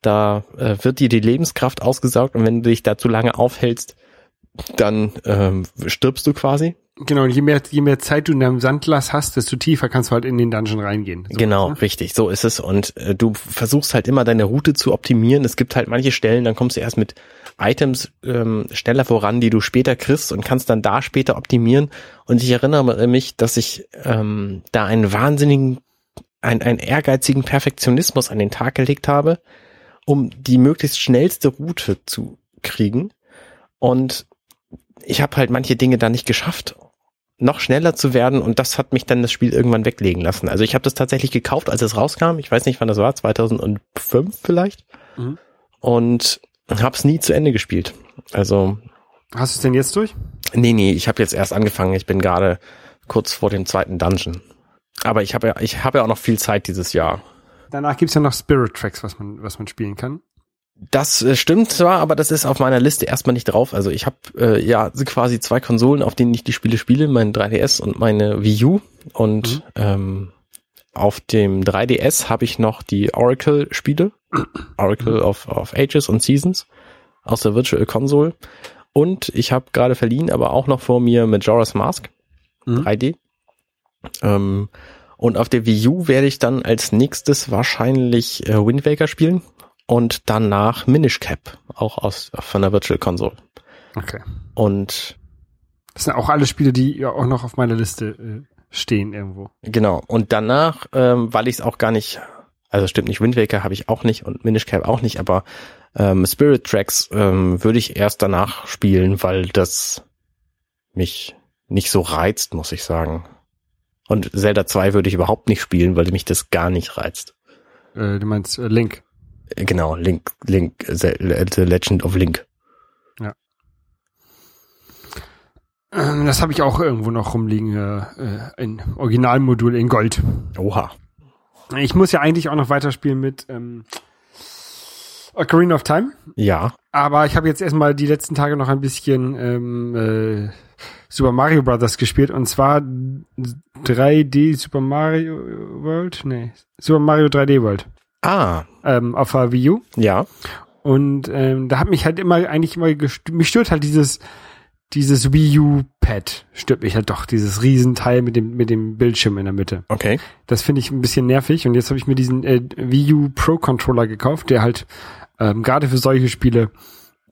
da äh, wird dir die Lebenskraft ausgesaugt und wenn du dich da zu lange aufhältst, dann ähm, stirbst du quasi. Genau, und je mehr, je mehr Zeit du in deinem Sandglas hast, desto tiefer kannst du halt in den Dungeon reingehen. So, genau, ne? richtig, so ist es. Und äh, du versuchst halt immer deine Route zu optimieren. Es gibt halt manche Stellen, dann kommst du erst mit Items ähm, schneller voran, die du später kriegst und kannst dann da später optimieren. Und ich erinnere mich, dass ich ähm, da einen wahnsinnigen, einen, einen ehrgeizigen Perfektionismus an den Tag gelegt habe, um die möglichst schnellste Route zu kriegen. Und ich habe halt manche Dinge da nicht geschafft noch schneller zu werden und das hat mich dann das Spiel irgendwann weglegen lassen. Also ich habe das tatsächlich gekauft, als es rauskam. Ich weiß nicht, wann das war, 2005 vielleicht. Mhm. Und habe es nie zu Ende gespielt. Also Hast du es denn jetzt durch? nee, nee, ich habe jetzt erst angefangen. Ich bin gerade kurz vor dem zweiten Dungeon. Aber ich habe ja, ich habe ja auch noch viel Zeit dieses Jahr. Danach gibt's ja noch Spirit Tracks, was man, was man spielen kann. Das äh, stimmt zwar, aber das ist auf meiner Liste erstmal nicht drauf. Also ich habe äh, ja quasi zwei Konsolen, auf denen ich die Spiele spiele, mein 3DS und meine Wii U. Und Mhm. ähm, auf dem 3DS habe ich noch die Oracle-Spiele, Oracle of, of Ages und Seasons aus der Virtual Console. Und ich habe gerade verliehen, aber auch noch vor mir Majora's Mask Mhm. 3D. Ähm, und auf der Wii U werde ich dann als nächstes wahrscheinlich äh, Wind Waker spielen und danach Minish Cap, auch aus von der Virtual Console. Okay. Und Das sind auch alle Spiele, die ja auch noch auf meiner Liste äh, stehen irgendwo. genau, und danach, ähm, weil ich es auch gar nicht, also stimmt nicht, Wind Waker habe ich auch nicht und Minish Cap auch nicht, aber ähm, Spirit Tracks ähm, würde ich erst danach spielen, weil das mich nicht so reizt, muss ich sagen. Und Zelda 2 würde ich überhaupt nicht spielen, weil mich das gar nicht reizt. Äh, du meinst äh, Link. Äh, Genau, Link, Link, The Legend of Link. Ähm, das habe ich auch irgendwo noch rumliegen, äh, äh, ein Originalmodul in Gold. Oha. Ich muss ja eigentlich auch noch weiterspielen mit ähm, Ocarina of Time. Ja. Aber ich habe jetzt erstmal die letzten Tage noch ein bisschen ähm, äh, Super Mario Brothers gespielt und zwar 3D Super Mario World? Nee, Super Mario 3D World Ah, ähm, auf der Wii U. ja. Und ähm, da hat mich halt immer eigentlich immer gest mich stört halt dieses dieses Wii U Pad stört mich halt doch dieses Riesenteil mit dem mit dem Bildschirm in der Mitte. Okay. Das finde ich ein bisschen nervig und jetzt habe ich mir diesen äh, Wii U Pro Controller gekauft, der halt ähm, gerade für solche Spiele,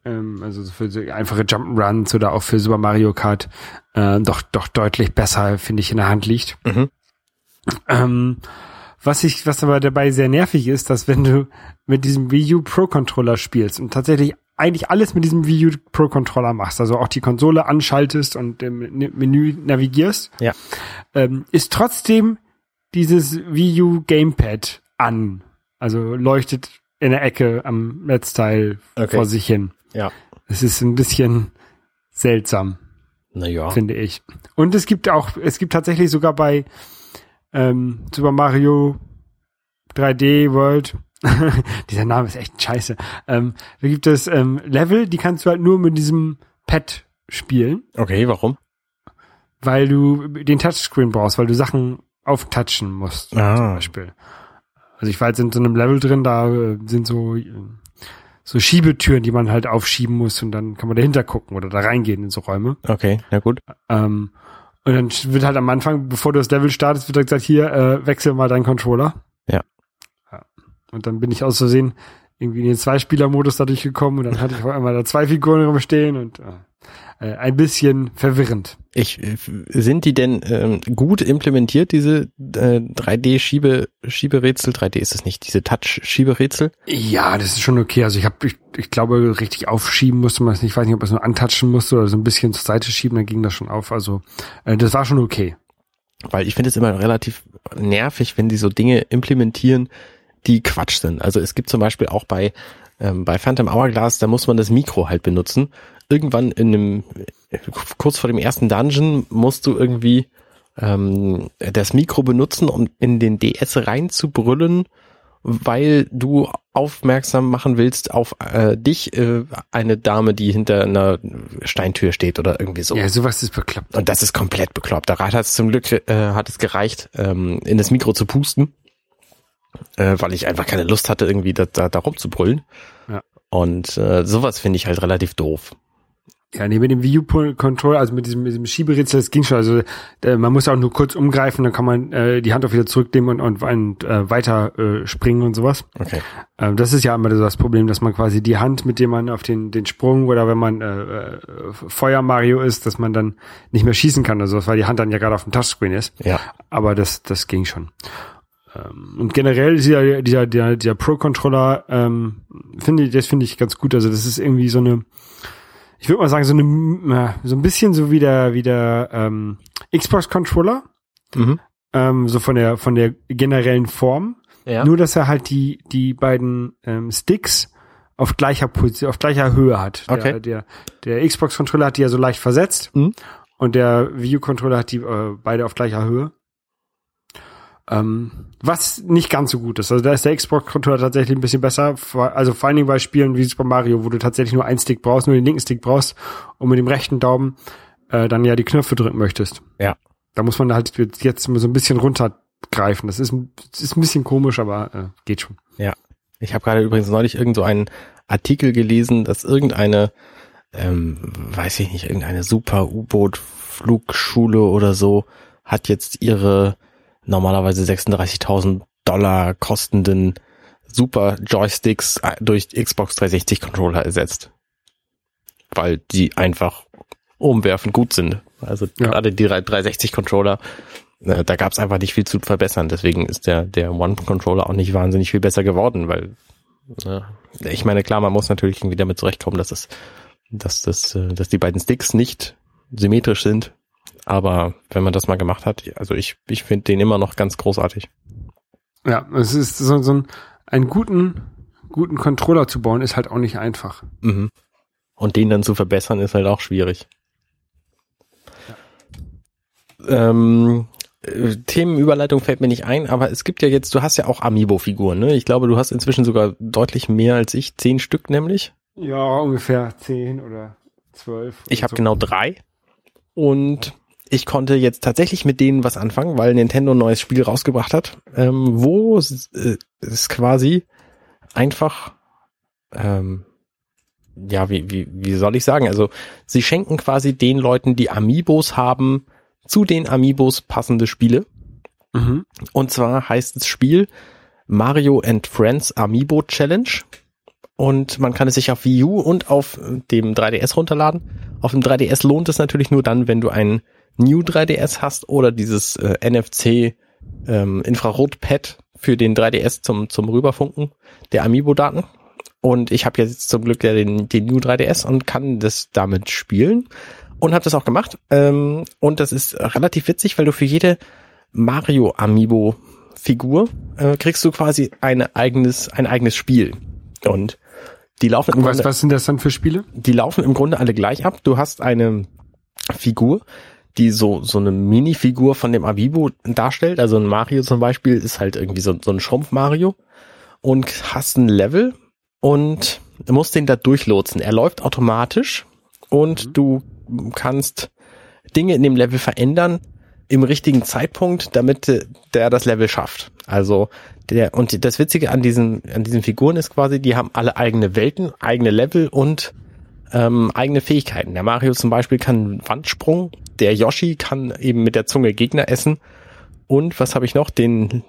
ähm, also für so einfache Jump'n'Runs oder auch für Super Mario Kart, äh, doch doch deutlich besser finde ich in der Hand liegt. Mhm. Ähm, was ich, was aber dabei sehr nervig ist, dass wenn du mit diesem Wii U Pro Controller spielst und tatsächlich eigentlich alles mit diesem Wii U Pro Controller machst, also auch die Konsole anschaltest und im Menü navigierst, Ja. ähm, ist trotzdem dieses Wii U Gamepad an. Also leuchtet in der Ecke am Netzteil Okay. vor sich hin. Ja. Es ist ein bisschen seltsam Naja. finde ich. Und es gibt auch, es gibt tatsächlich sogar bei ähm, Super Mario 3D World, dieser Name ist echt scheiße, ähm, da gibt es ähm, Level, die kannst du halt nur mit diesem Pad spielen, Okay, warum? weil du den Touchscreen brauchst, weil du Sachen auftatschen musst, Ah. zum Beispiel. Also ich war jetzt in so einem Level drin, da äh, sind so so Schiebetüren, die man halt aufschieben muss und dann kann man dahinter gucken oder da reingehen in so Räume. Okay, na gut. Ähm, und dann wird halt am Anfang, bevor du das Level startest, wird halt gesagt, hier, äh, wechsel mal deinen Controller. Ja. ja. Und dann bin ich aus Versehen irgendwie in den Zweispieler-Modus dadurch gekommen und dann hatte ich auf einmal da zwei Figuren rumstehen und äh, äh, ein bisschen verwirrend. Ich, äh, sind die denn ähm, gut implementiert, diese äh, 3D-Schiebe, Schieberätsel? 3D ist es nicht, diese Touch-Schieberätsel? Ja, das ist schon okay. Also ich habe, ich, ich glaube, richtig aufschieben musste man es nicht. Ich weiß nicht, ob man es nur antatschen musste oder so ein bisschen zur Seite schieben, dann ging das schon auf. Also äh, das war schon okay. Weil ich finde es immer relativ nervig, wenn die so Dinge implementieren, die Quatsch sind. Also es gibt zum Beispiel auch bei, ähm, bei Phantom Hourglass, da muss man das Mikro halt benutzen. Irgendwann in einem, kurz vor dem ersten Dungeon musst du irgendwie ähm, das Mikro benutzen, um in den DS reinzubrüllen, weil du aufmerksam machen willst auf äh, dich, äh, eine Dame, die hinter einer Steintür steht oder irgendwie so. Ja, sowas ist bekloppt. Und das ist komplett bekloppt. Da hat es zum Glück äh, hat es gereicht, ähm, in das Mikro zu pusten, äh, weil ich einfach keine Lust hatte, irgendwie da, da, da rumzubrüllen. Ja. Und äh, sowas finde ich halt relativ doof. Ja, nee, mit dem Wii U Controller, also mit diesem, mit diesem Schieberätsel, das ging schon. Also äh, man muss auch nur kurz umgreifen, dann kann man äh, die Hand auch wieder zurücknehmen und, und, und äh, weiter äh, springen und sowas. Okay. Ähm, das ist ja immer so das Problem, dass man quasi die Hand, mit dem man auf den, den Sprung oder wenn man äh, äh, Feuer Mario ist, dass man dann nicht mehr schießen kann oder sowas, weil die Hand dann ja gerade auf dem Touchscreen ist. Ja. Aber das, das ging schon. Ähm, und generell ist ja dieser, dieser, dieser Pro-Controller, ähm, finde ich, das finde ich ganz gut. Also das ist irgendwie so eine, ich würde mal sagen, so eine, äh, so ein bisschen so wie der, wie der ähm, Xbox-Controller, Mhm. ähm, so von der, von der generellen Form. Ja. Nur, dass er halt die, die beiden ähm, Sticks auf gleicher Position, auf gleicher Höhe hat. Okay. Der, der, der Xbox-Controller hat die ja so leicht versetzt Mhm. und der Wii U-Controller hat die äh, beide auf gleicher Höhe. Ähm, was nicht ganz so gut ist. Also da ist der Xbox-Controller tatsächlich ein bisschen besser. Also vor allen Dingen bei Spielen wie Super Mario, wo du tatsächlich nur einen Stick brauchst, nur den linken Stick brauchst und mit dem rechten Daumen äh, dann ja die Knöpfe drücken möchtest. Ja. Da muss man halt jetzt so ein bisschen runtergreifen. Das ist, das ist ein bisschen komisch, aber äh, geht schon. Ja. Ich habe gerade übrigens neulich irgend so einen Artikel gelesen, dass irgendeine, ähm, weiß ich nicht, irgendeine super U-Boot-Flugschule oder so hat jetzt ihre normalerweise 36.000 Dollar kostenden Super Joysticks durch Xbox 360 Controller ersetzt. Weil die einfach umwerfend gut sind. Also ja. gerade die 360 Controller, äh, da gab es einfach nicht viel zu verbessern. Deswegen ist der, der One Controller auch nicht wahnsinnig viel besser geworden, weil äh, ich meine, klar, man muss natürlich irgendwie damit zurechtkommen, dass es, dass das, äh, dass die beiden Sticks nicht symmetrisch sind, aber wenn man das mal gemacht hat, also ich, ich finde den immer noch ganz großartig. Ja, es ist so, so ein, einen guten, guten Controller zu bauen, ist halt auch nicht einfach. Mhm. Und den dann zu verbessern, ist halt auch schwierig. Ja. Ähm, äh, Themenüberleitung fällt mir nicht ein, aber es gibt ja jetzt, du hast ja auch Amiibo-Figuren, ne? Ich glaube, du hast inzwischen sogar deutlich mehr als ich, zehn Stück nämlich. Ja, ungefähr zehn oder zwölf. Ich habe so. genau drei. Und ich konnte jetzt tatsächlich mit denen was anfangen, weil Nintendo ein neues Spiel rausgebracht hat, ähm, wo es, äh, es quasi einfach, ähm, ja, wie, wie, wie soll ich sagen? Also sie schenken quasi den Leuten, die Amiibos haben, zu den Amiibos passende Spiele. Mhm. Und zwar heißt das Spiel Mario and Friends Amiibo Challenge. Und man kann es sich auf Wii U und auf dem 3DS runterladen. Auf dem 3DS lohnt es natürlich nur dann, wenn du einen New 3DS hast oder dieses äh, NFC ähm, Infrarot-Pad für den 3DS zum, zum Rüberfunken der Amiibo-Daten. Und ich habe jetzt zum Glück ja den, den New 3DS und kann das damit spielen und habe das auch gemacht. Ähm, und das ist relativ witzig, weil du für jede Mario Amiibo Figur äh, kriegst du quasi ein eigenes ein eigenes Spiel und die laufen im was, Grunde, was sind das dann für Spiele? Die laufen im Grunde alle gleich ab. Du hast eine Figur, die so, so eine Mini-Figur von dem Amiibo darstellt. Also ein Mario zum Beispiel ist halt irgendwie so, so ein Schrumpf-Mario und hast ein Level und musst den da durchlotsen. Er läuft automatisch und mhm. du kannst Dinge in dem Level verändern im richtigen Zeitpunkt, damit der das Level schafft. Also der und das Witzige an diesen an diesen Figuren ist quasi, die haben alle eigene Welten, eigene Level und ähm, eigene Fähigkeiten. Der Mario zum Beispiel kann Wandsprung, der Yoshi kann eben mit der Zunge Gegner essen. Und was habe ich noch? Den,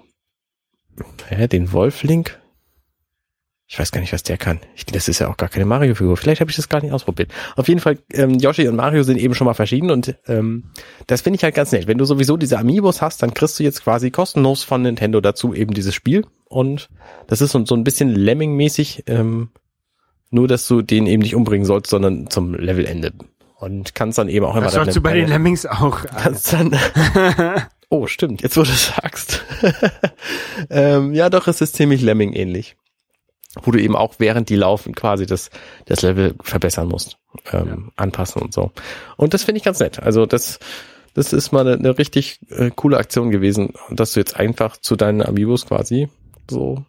hä, den Wolflink? Ich weiß gar nicht, was der kann. Ich, das ist ja auch gar keine Mario-Figur. Vielleicht habe ich das gar nicht ausprobiert. Auf jeden Fall, ähm, Yoshi und Mario sind eben schon mal verschieden und ähm, das finde ich halt ganz nett. Wenn du sowieso diese Amiibos hast, dann kriegst du jetzt quasi kostenlos von Nintendo dazu eben dieses Spiel. Und das ist so, so ein bisschen Lemming-mäßig, ähm, nur dass du den eben nicht umbringen sollst, sondern zum Levelende. Und kannst dann eben auch immer... Das sollst du bei den Lemmings auch. Kannst dann... oh, stimmt, jetzt wo du sagst. ähm, ja, doch, es ist ziemlich Lemming ähnlich wo du eben auch während die laufen quasi das, das Level verbessern musst, ähm, ja. anpassen und so. Und das finde ich ganz nett. Also das, das ist mal eine, eine richtig äh, coole Aktion gewesen, dass du jetzt einfach zu deinen Amiibos quasi so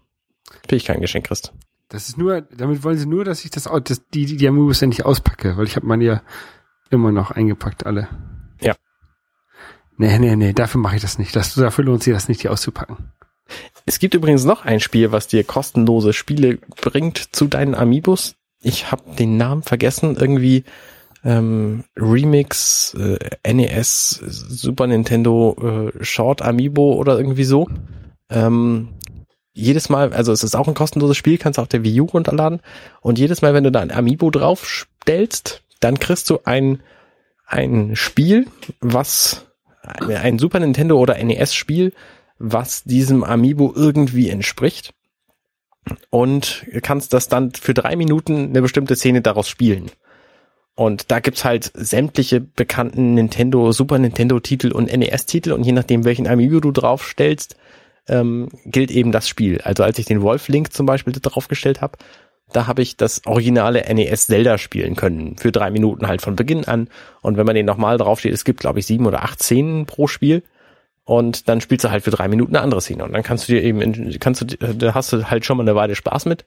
Fähigkeiten geschenkt kriegst. Das ist nur, damit wollen sie nur, dass ich das, das die, die, die Amiibos ja nicht auspacke, weil ich habe meine ja immer noch eingepackt, alle. Ja. Nee, nee, nee, dafür mache ich das nicht. Das, dafür lohnt sich das nicht, die auszupacken. Es gibt übrigens noch ein Spiel, was dir kostenlose Spiele bringt zu deinen Amiibos. Ich habe den Namen vergessen, irgendwie ähm, Remix, äh, NES, Super Nintendo äh, Short Amiibo oder irgendwie so. Ähm, jedes Mal, also es ist auch ein kostenloses Spiel, kannst du auch der Wii U runterladen. Und jedes Mal, wenn du da ein Amiibo draufstellst, dann kriegst du ein, ein Spiel, was ein Super Nintendo oder NES Spiel, was diesem Amiibo irgendwie entspricht und kannst das dann für drei Minuten eine bestimmte Szene daraus spielen. Und da gibt's halt sämtliche bekannten Nintendo, Super Nintendo Titel und NES Titel und je nachdem welchen Amiibo du draufstellst, ähm, gilt eben das Spiel. Also als ich den Wolf Link zum Beispiel draufgestellt habe, da habe ich das originale NES Zelda spielen können. Für drei Minuten halt von Beginn an. Und wenn man den nochmal draufsteht, es gibt glaube ich sieben oder acht Szenen pro Spiel, Und dann spielst du halt für drei Minuten eine andere Szene. Und dann kannst du dir eben, kannst du, da hast du halt schon mal eine Weile Spaß mit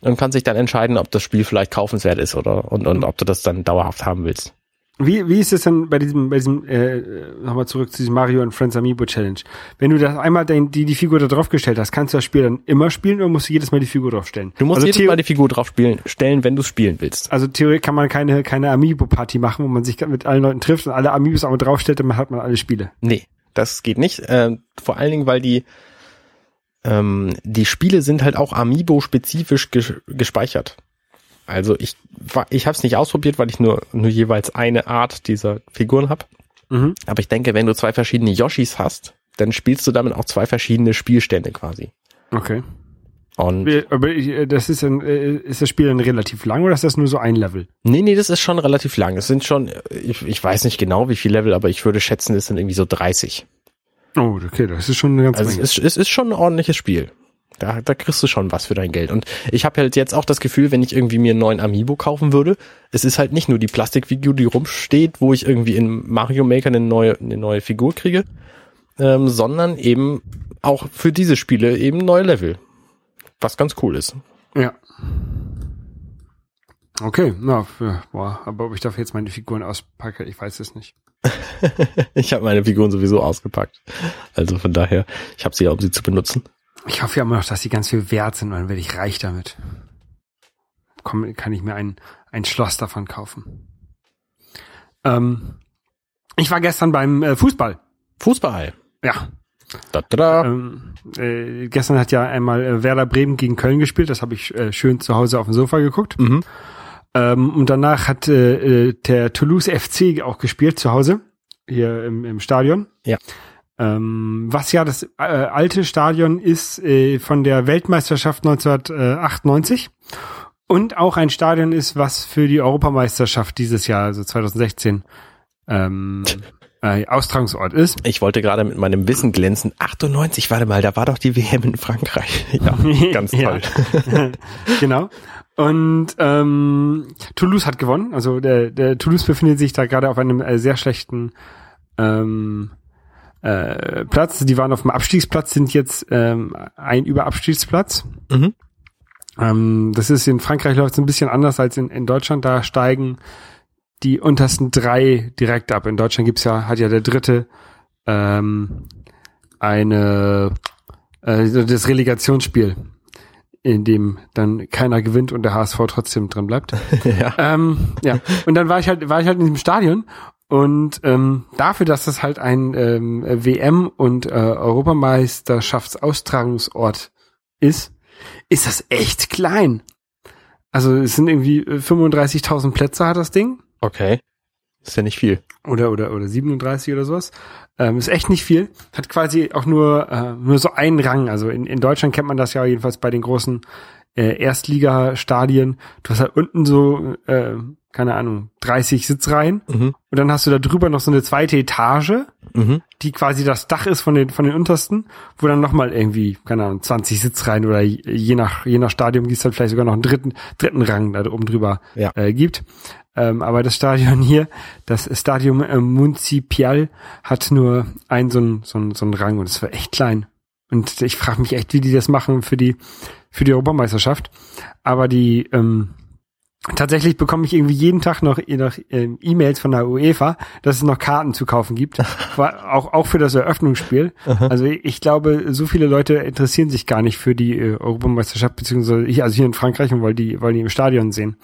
und kannst dich dann entscheiden, ob das Spiel vielleicht kaufenswert ist oder und, und ob du das dann dauerhaft haben willst. Wie, wie ist es denn bei diesem, bei diesem, äh, nochmal zurück zu diesem Mario und Friends Amiibo Challenge? Wenn du das einmal dein, die, die Figur da drauf gestellt hast, kannst du das Spiel dann immer spielen oder musst du jedes Mal die Figur draufstellen? Du musst also jedes Mal die Figur drauf spielen, stellen, wenn du spielen willst. Also theoretisch kann man keine, keine Amiibo-Party machen, wo man sich mit allen Leuten trifft und alle Amiibos auch draufstellt, dann hat man alle Spiele. Nee, das geht nicht. Ähm, vor allen Dingen, weil die ähm, die Spiele sind halt auch Amiibo-spezifisch ges gespeichert. Also ich ich habe es nicht ausprobiert, weil ich nur nur jeweils eine Art dieser Figuren habe. Mhm. Aber ich denke, wenn du zwei verschiedene Yoshis hast, dann spielst du damit auch zwei verschiedene Spielstände quasi. Okay. Und Aber ich- das ist, ein, äh, ist das Spiel dann relativ lang oder ist das nur so ein Level? nee, nee, das ist schon relativ lang. Es sind schon, ich, ich weiß nicht genau, wie viel Level, aber ich würde schätzen, es sind irgendwie so 30. Oh, okay, das ist schon eine ganze Also es Menge. ist, es ist schon ein ordentliches Spiel. Da, da kriegst du schon was für dein Geld. Und ich habe halt jetzt auch das Gefühl, wenn ich irgendwie mir einen neuen Amiibo kaufen würde, es ist halt nicht nur die Plastikfigur, die rumsteht, wo ich irgendwie in Mario Maker eine neue, eine neue Figur kriege, ähm, sondern eben auch für diese Spiele eben neue Level. Was ganz cool ist. Ja. Okay, na, boah, aber ob ich dafür jetzt meine Figuren auspacke, ich weiß es nicht. Ich habe meine Figuren sowieso ausgepackt. Also von daher, ich habe sie ja, um sie zu benutzen. Ich hoffe ja immer noch, dass die ganz viel wert sind, und dann werde ich reich damit. Komm, kann ich mir ein, ein Schloss davon kaufen. Ähm, ich war gestern beim äh, Fußball. Fußball. Ja. Da, da, da. Ähm, äh, gestern hat ja einmal äh, Werder Bremen gegen Köln gespielt. Das habe ich äh, schön zu Hause auf dem Sofa geguckt. Mhm. Ähm, und danach hat äh, äh, der Toulouse FC auch gespielt zu Hause hier im, im Stadion. Ja. Ähm, was ja das äh, alte Stadion ist äh, von der Weltmeisterschaft 1998 und auch ein Stadion ist, was für die Europameisterschaft dieses Jahr, also 2016, ähm, äh, Austragungsort ist. Ich wollte gerade mit meinem Wissen glänzen. 98, warte mal, da war doch die WM in Frankreich. Ja, ganz toll. genau. Und ähm, Toulouse hat gewonnen. Also der, der Toulouse befindet sich da gerade auf einem äh, sehr schlechten ähm, äh, Platz. Die waren auf dem Abstiegsplatz, sind jetzt ähm, ein Überabstiegsplatz. Mhm. Ähm, das ist in Frankreich läuft es ein bisschen anders als in, in Deutschland. Da steigen die untersten drei direkt ab. In Deutschland gibt's ja, hat ja der dritte ähm, eine äh, das Relegationsspiel, in dem dann keiner gewinnt und der HSV trotzdem drin bleibt. ja. ähm, ja. Und dann war ich halt, war ich halt in diesem Stadion und ähm, dafür, dass das halt ein ähm, WM und äh, Europameisterschaftsaustragungsort ist, ist das echt klein. Also es sind irgendwie äh, 35.000 Plätze hat das Ding Okay. Ist ja nicht viel. oder oder oder 37 oder sowas. Ähm, ist echt nicht viel. Hat quasi auch nur äh, nur so einen Rang. Also in, in Deutschland kennt man das ja jedenfalls bei den großen äh, Erstligastadien. Du hast halt unten so äh, keine Ahnung 30 Sitzreihen Mhm. und dann hast du da drüber noch so eine zweite Etage, Mhm. die quasi das Dach ist von den von den untersten, wo dann noch mal irgendwie keine Ahnung 20 Sitzreihen oder je nach je nach Stadium gibt's dann vielleicht sogar noch einen dritten dritten Rang da oben drüber Ja. äh, gibt. Ähm, aber das Stadion hier, das Stadium äh, Municipal, hat nur einen so einen so einen, so einen Rang und es war echt klein. Und ich frage mich echt, wie die das machen für die für die Europameisterschaft. Aber die ähm, tatsächlich bekomme ich irgendwie jeden Tag noch, noch ähm, E-Mails von der UEFA, dass es noch Karten zu kaufen gibt, auch auch für das Eröffnungsspiel. Also ich glaube, so viele Leute interessieren sich gar nicht für die äh, Europameisterschaft beziehungsweise hier, also hier in Frankreich und wollen die wollen die im Stadion sehen.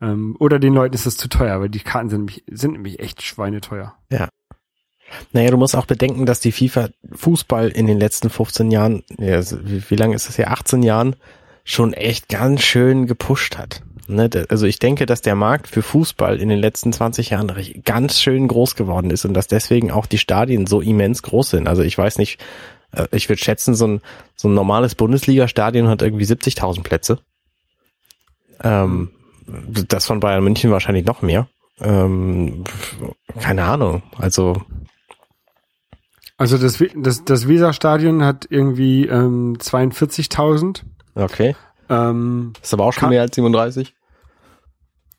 Ähm, oder den Leuten ist das zu teuer, weil die Karten sind nämlich, sind nämlich echt schweineteuer. Naja, du musst auch bedenken, dass die FIFA Fußball in den letzten 15 Jahren, ja, also wie, wie lange ist das her, 18 Jahren, schon echt ganz schön gepusht hat. Ne, also ich denke, dass der Markt für Fußball in den letzten 20 Jahren ganz schön groß geworden ist und dass deswegen auch die Stadien so immens groß sind. Also ich weiß nicht, äh, ich würde schätzen, so ein, so ein normales Bundesliga-Stadion hat irgendwie 70.000 Plätze. Ähm, das von Bayern München wahrscheinlich noch mehr. Ähm, keine Ahnung. Also Also das, das, das Weserstadion hat irgendwie ähm, 42.000. Okay. Ähm, Ist aber auch schon Ka- mehr als 37.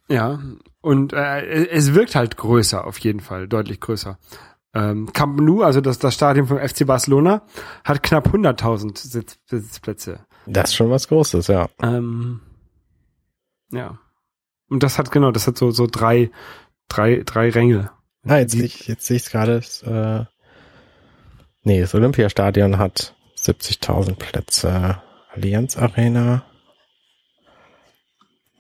ja, und äh, es wirkt halt größer, auf jeden Fall, deutlich größer. Ähm, Camp Nou, also das, das Stadion vom FC Barcelona, hat knapp 100.000 Sitz, Sitzplätze. Das ist schon was Großes, ja. Ähm, ja. Und das hat, genau, das hat so, so drei, drei, drei Ränge. Ah, jetzt, sehe ich, jetzt sehe ich es gerade. Äh, nee, das Olympiastadion hat 70.000 Plätze. Allianz Arena.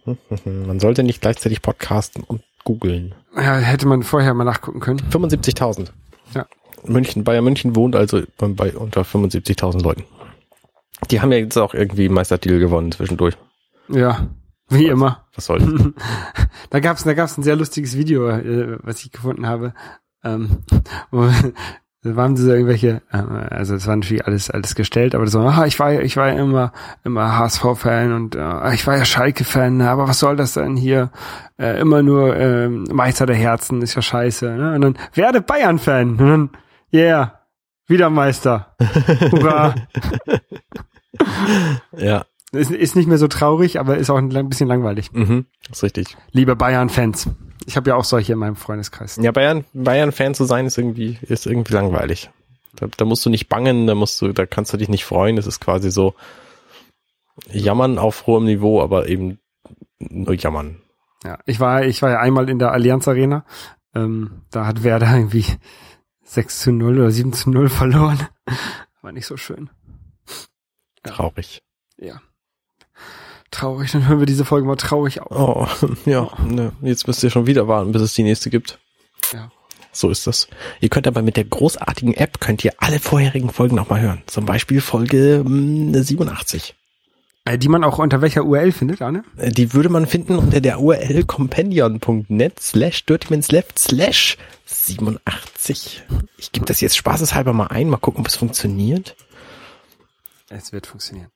Man sollte nicht gleichzeitig podcasten und googeln. Ja, hätte man vorher mal nachgucken können. 75.000. Ja. München, Bayern München wohnt also bei, unter 75.000 Leuten. Die haben ja jetzt auch irgendwie Meistertitel gewonnen zwischendurch. Ja, wie immer. Was soll das? da gab's, da gab's ein sehr lustiges Video, äh, was ich gefunden habe. Ähm, wo, waren so irgendwelche, äh, also es war natürlich alles, alles gestellt, aber so, ah, ich war, ich war ja immer, immer HSV-Fan und äh, ich war ja Schalke-Fan, aber was soll das denn hier? Äh, immer nur äh, Meister der Herzen, ist ja scheiße. Ne? Und dann werde Bayern-Fan. Und dann, yeah, wieder Meister. Hurra. ja. Ist, ist nicht mehr so traurig, aber ist auch ein bisschen langweilig. Mhm, ist richtig. Liebe Bayern-Fans. Ich habe ja auch solche in meinem Freundeskreis. Ja, Bayern, Bayern-Fan zu sein ist irgendwie, ist irgendwie langweilig. Da, da musst du nicht bangen, da musst du, da kannst du dich nicht freuen. Es ist quasi so jammern auf hohem Niveau, aber eben nur jammern. Ja, ich war, ich war ja einmal in der Allianz Arena. Ähm, da hat Werder irgendwie 6 zu 0 oder 7 zu 0 verloren. War nicht so schön. Traurig. Ja. Traurig, dann hören wir diese Folge mal traurig auf. Oh, ja, ne, jetzt müsst ihr schon wieder warten, bis es die nächste gibt. Ja. So ist das. Ihr könnt aber mit der großartigen App könnt ihr alle vorherigen Folgen nochmal hören. Zum Beispiel Folge mh, 87. Äh, die man auch unter welcher URL findet, Arne? Äh, Die würde man finden unter der URL companion.net slash dirtymansleft slash 87. Ich gebe das jetzt spaßeshalber mal ein, mal gucken, ob es funktioniert. Es wird funktionieren.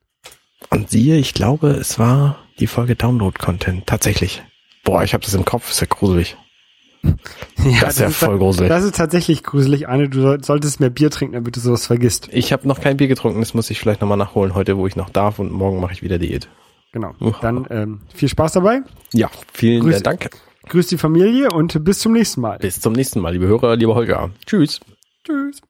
Und siehe, ich glaube, es war die Folge Download-Content. Tatsächlich. Boah, ich habe das im Kopf, ist ja gruselig. Ja, Das ist ja voll gruselig. Das ist tatsächlich gruselig, Arne. Du soll- solltest mehr Bier trinken, damit du sowas vergisst. Ich habe noch kein Bier getrunken, das muss ich vielleicht nochmal nachholen heute, wo ich noch darf und morgen mache ich wieder Diät. Genau. Uha. Dann ähm, viel Spaß dabei. Ja, vielen Grüß- Dank. Grüß die Familie und bis zum nächsten Mal. Bis zum nächsten Mal, liebe Hörer, lieber Holger. Tschüss. Tschüss.